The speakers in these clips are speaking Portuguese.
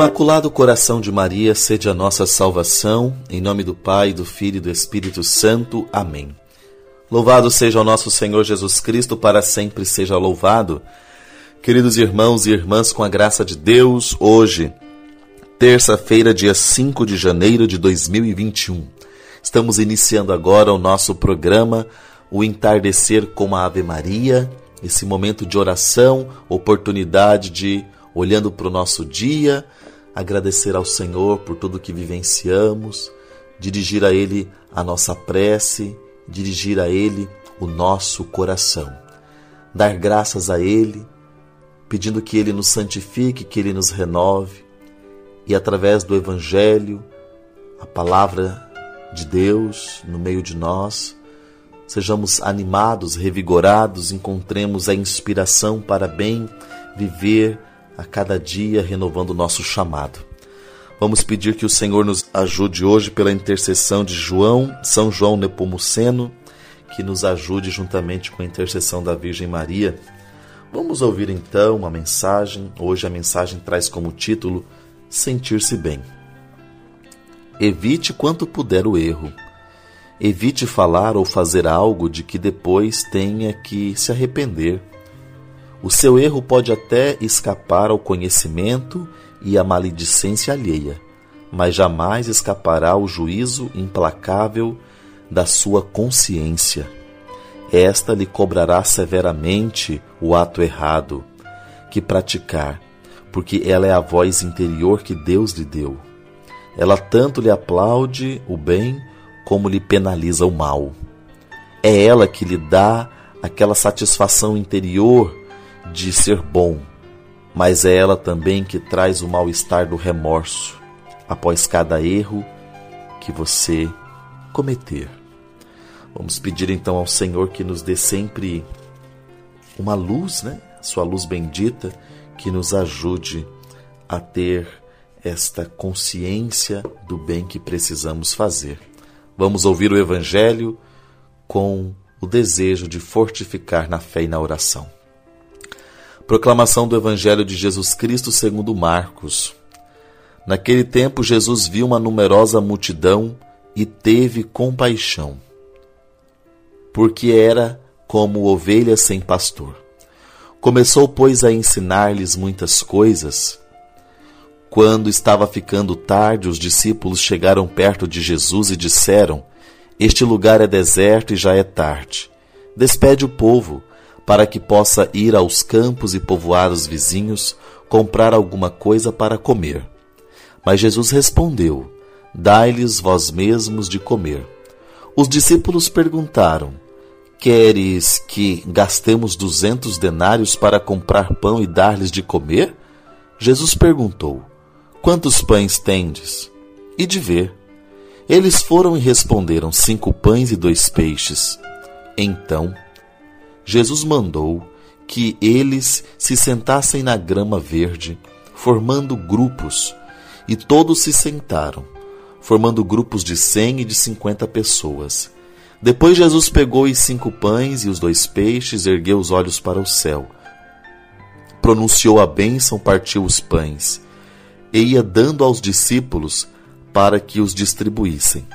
Imaculado Coração de Maria, sede a nossa salvação, em nome do Pai, do Filho e do Espírito Santo. Amém. Louvado seja o nosso Senhor Jesus Cristo, para sempre seja louvado. Queridos irmãos e irmãs, com a graça de Deus, hoje, terça-feira, dia 5 de janeiro de 2021, estamos iniciando agora o nosso programa, o Entardecer com a Ave Maria, esse momento de oração, oportunidade de, olhando para o nosso dia, agradecer ao Senhor por tudo que vivenciamos, dirigir a Ele a nossa prece, dirigir a Ele o nosso coração. Dar graças a Ele, pedindo que Ele nos santifique, que Ele nos renove e através do Evangelho, a palavra de Deus no meio de nós, sejamos animados, revigorados, encontremos a inspiração para bem viver a cada dia renovando o nosso chamado. Vamos pedir que o Senhor nos ajude hoje pela intercessão de João, São João Nepomuceno, que nos ajude juntamente com a intercessão da Virgem Maria. Vamos ouvir então uma mensagem. Hoje a mensagem traz como título Sentir-se bem. Evite quanto puder o erro. Evite falar ou fazer algo de que depois tenha que se arrepender. O seu erro pode até escapar ao conhecimento e à maledicência alheia, mas jamais escapará ao juízo implacável da sua consciência. Esta lhe cobrará severamente o ato errado que praticar, porque ela é a voz interior que Deus lhe deu. Ela tanto lhe aplaude o bem como lhe penaliza o mal. É ela que lhe dá aquela satisfação interior de ser bom, mas é ela também que traz o mal-estar do remorso após cada erro que você cometer. Vamos pedir então ao Senhor que nos dê sempre uma luz, né? Sua luz bendita que nos ajude a ter esta consciência do bem que precisamos fazer. Vamos ouvir o Evangelho com o desejo de fortificar na fé e na oração. Proclamação do Evangelho de Jesus Cristo segundo Marcos. Naquele tempo Jesus viu uma numerosa multidão e teve compaixão, porque era como ovelhas sem pastor. Começou, pois, a ensinar-lhes muitas coisas. Quando estava ficando tarde, os discípulos chegaram perto de Jesus e disseram: Este lugar é deserto e já é tarde. Despede o povo para que possa ir aos campos e povoados vizinhos comprar alguma coisa para comer. Mas Jesus respondeu: Dai-lhes vós mesmos de comer. Os discípulos perguntaram: Queres que gastemos duzentos denários para comprar pão e dar-lhes de comer? Jesus perguntou: Quantos pães tendes? E de ver. Eles foram e responderam: Cinco pães e dois peixes. Então Jesus mandou que eles se sentassem na grama verde, formando grupos, e todos se sentaram, formando grupos de cem e de cinquenta pessoas. Depois Jesus pegou os cinco pães e os dois peixes, ergueu os olhos para o céu, pronunciou a bênção, partiu os pães, e ia dando aos discípulos para que os distribuíssem.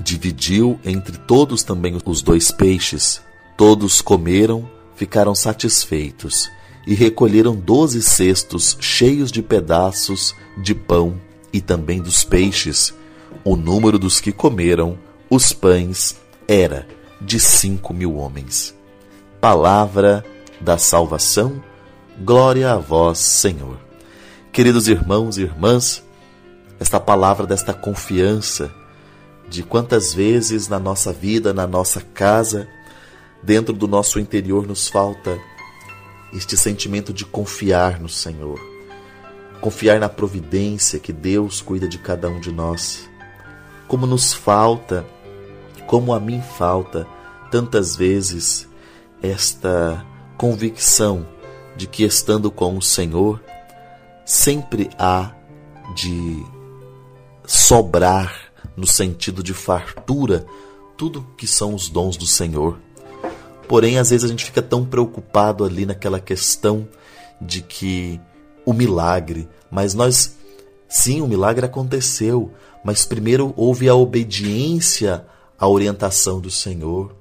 Dividiu entre todos também os dois peixes, Todos comeram, ficaram satisfeitos e recolheram doze cestos cheios de pedaços de pão e também dos peixes. O número dos que comeram os pães era de cinco mil homens. Palavra da salvação, glória a vós, Senhor. Queridos irmãos e irmãs, esta palavra desta confiança, de quantas vezes na nossa vida, na nossa casa, dentro do nosso interior nos falta este sentimento de confiar no Senhor, confiar na providência que Deus cuida de cada um de nós. Como nos falta, como a mim falta tantas vezes esta convicção de que estando com o Senhor sempre há de sobrar no sentido de fartura tudo que são os dons do Senhor. Porém, às vezes a gente fica tão preocupado ali naquela questão de que o milagre, mas nós Sim, o milagre aconteceu, mas primeiro houve a obediência à orientação do Senhor,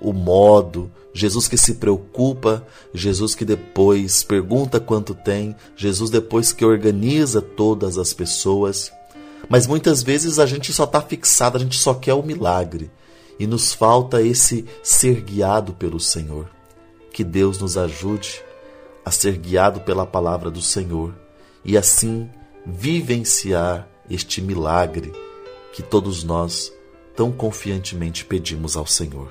o modo, Jesus que se preocupa, Jesus que depois pergunta quanto tem, Jesus depois que organiza todas as pessoas. Mas muitas vezes a gente só está fixado, a gente só quer o milagre e nos falta esse ser guiado pelo Senhor. Que Deus nos ajude a ser guiado pela palavra do Senhor e assim vivenciar este milagre que todos nós tão confiantemente pedimos ao Senhor.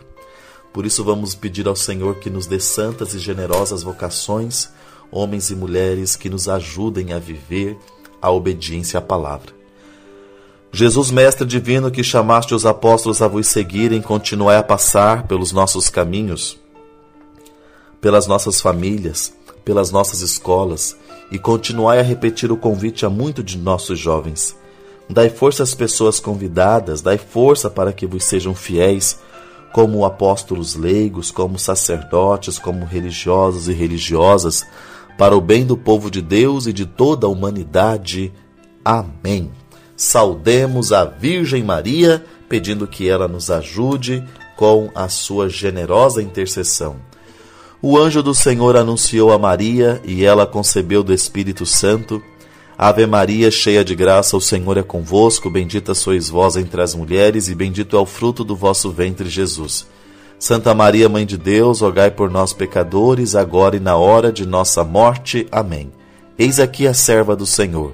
Por isso, vamos pedir ao Senhor que nos dê santas e generosas vocações, homens e mulheres que nos ajudem a viver a obediência à palavra. Jesus, Mestre Divino, que chamaste os apóstolos a vos seguirem, continuai a passar pelos nossos caminhos, pelas nossas famílias, pelas nossas escolas e continuai a repetir o convite a muitos de nossos jovens. Dai força às pessoas convidadas, dai força para que vos sejam fiéis, como apóstolos leigos, como sacerdotes, como religiosos e religiosas, para o bem do povo de Deus e de toda a humanidade. Amém. Saudemos a Virgem Maria, pedindo que ela nos ajude com a sua generosa intercessão. O anjo do Senhor anunciou a Maria e ela concebeu do Espírito Santo. Ave Maria, cheia de graça, o Senhor é convosco, bendita sois vós entre as mulheres e bendito é o fruto do vosso ventre, Jesus. Santa Maria, Mãe de Deus, rogai por nós pecadores, agora e na hora de nossa morte. Amém. Eis aqui a serva do Senhor.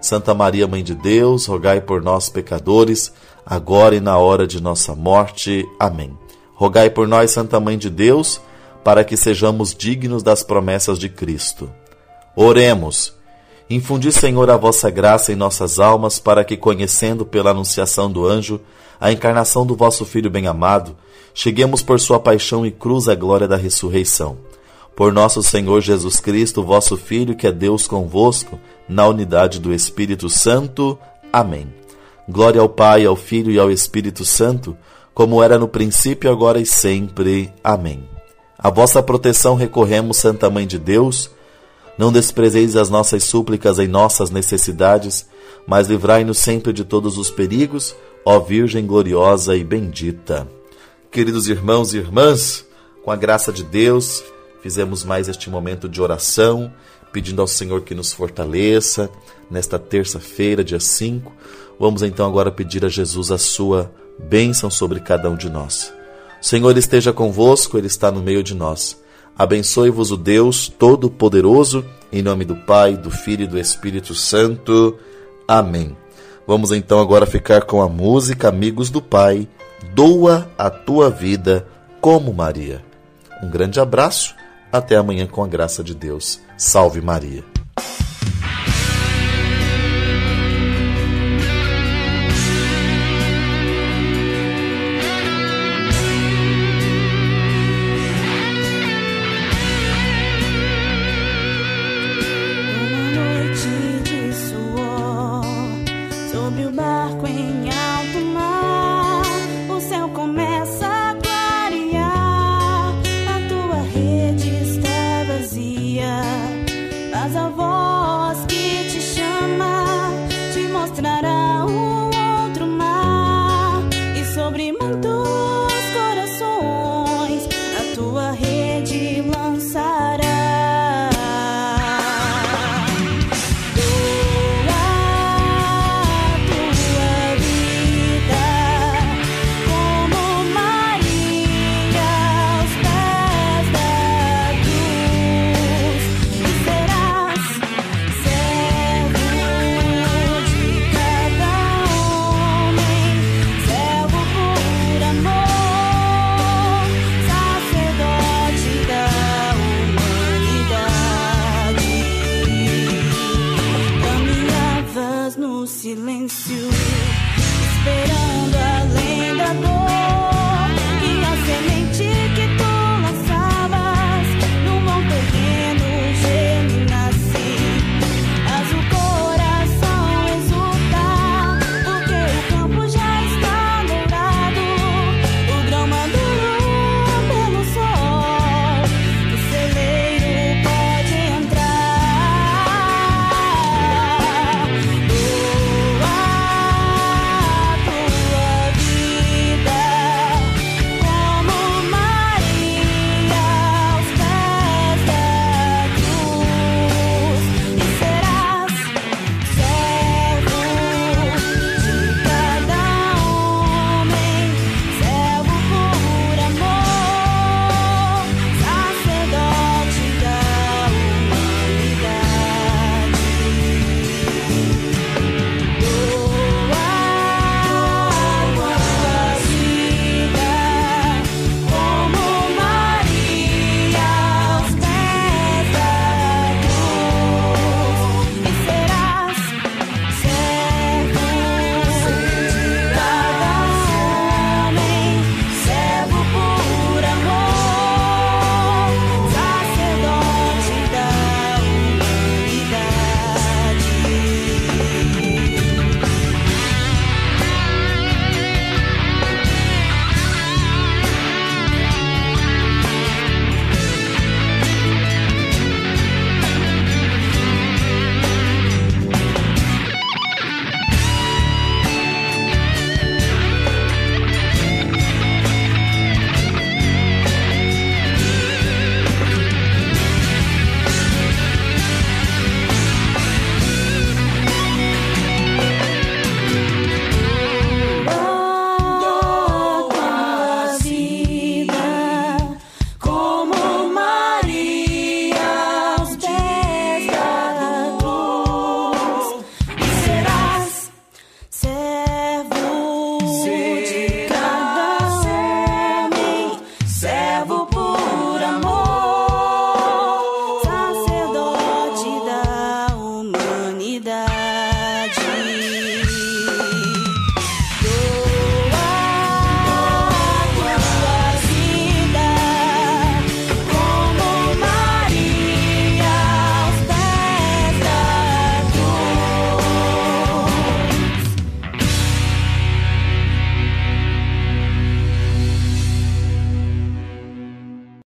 Santa Maria, Mãe de Deus, rogai por nós, pecadores, agora e na hora de nossa morte. Amém. Rogai por nós, Santa Mãe de Deus, para que sejamos dignos das promessas de Cristo. Oremos. Infundi, Senhor, a vossa graça em nossas almas, para que, conhecendo pela anunciação do anjo a encarnação do vosso Filho bem-amado, cheguemos por sua paixão e cruz à glória da ressurreição. Por nosso Senhor Jesus Cristo, vosso Filho, que é Deus convosco, na unidade do Espírito Santo. Amém. Glória ao Pai, ao Filho e ao Espírito Santo, como era no princípio, agora e sempre. Amém. A vossa proteção recorremos, Santa Mãe de Deus. Não desprezeis as nossas súplicas em nossas necessidades, mas livrai-nos sempre de todos os perigos, ó Virgem gloriosa e bendita. Queridos irmãos e irmãs, com a graça de Deus, fizemos mais este momento de oração, pedindo ao Senhor que nos fortaleça nesta terça-feira, dia 5. Vamos então agora pedir a Jesus a sua bênção sobre cada um de nós. O Senhor esteja convosco, Ele está no meio de nós. Abençoe-vos o Deus Todo-Poderoso, em nome do Pai, do Filho e do Espírito Santo. Amém. Vamos então agora ficar com a música Amigos do Pai, Doa a tua vida como Maria. Um grande abraço, até amanhã com a graça de Deus. Salve Maria.